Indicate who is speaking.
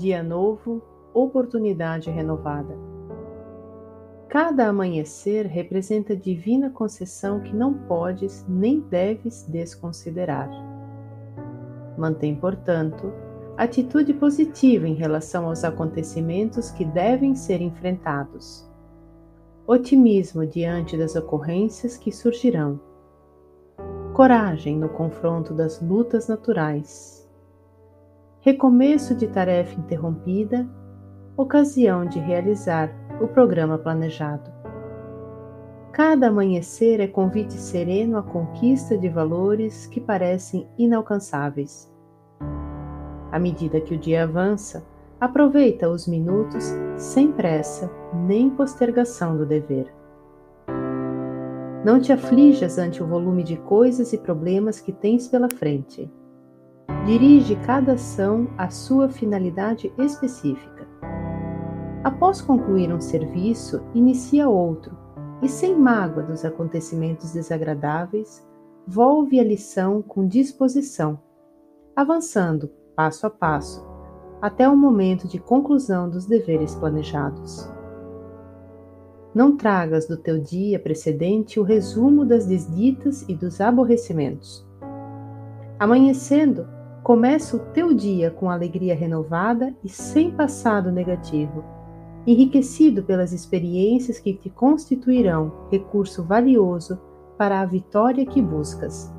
Speaker 1: Dia novo, oportunidade renovada. Cada amanhecer representa divina concessão que não podes nem deves desconsiderar. Mantém, portanto, atitude positiva em relação aos acontecimentos que devem ser enfrentados. Otimismo diante das ocorrências que surgirão. Coragem no confronto das lutas naturais. Recomeço de tarefa interrompida, ocasião de realizar o programa planejado. Cada amanhecer é convite sereno à conquista de valores que parecem inalcançáveis à medida que o dia avança, aproveita os minutos sem pressa nem postergação do dever. Não te aflijas ante o volume de coisas e problemas que tens pela frente. Dirige cada ação à sua finalidade específica. Após concluir um serviço, inicia outro e, sem mágoa dos acontecimentos desagradáveis, volve a lição com disposição, avançando passo a passo, até o momento de conclusão dos deveres planejados. Não tragas do teu dia precedente o resumo das desditas e dos aborrecimentos. Amanhecendo, começa o teu dia com alegria renovada e sem passado negativo, enriquecido pelas experiências que te constituirão recurso valioso para a vitória que buscas.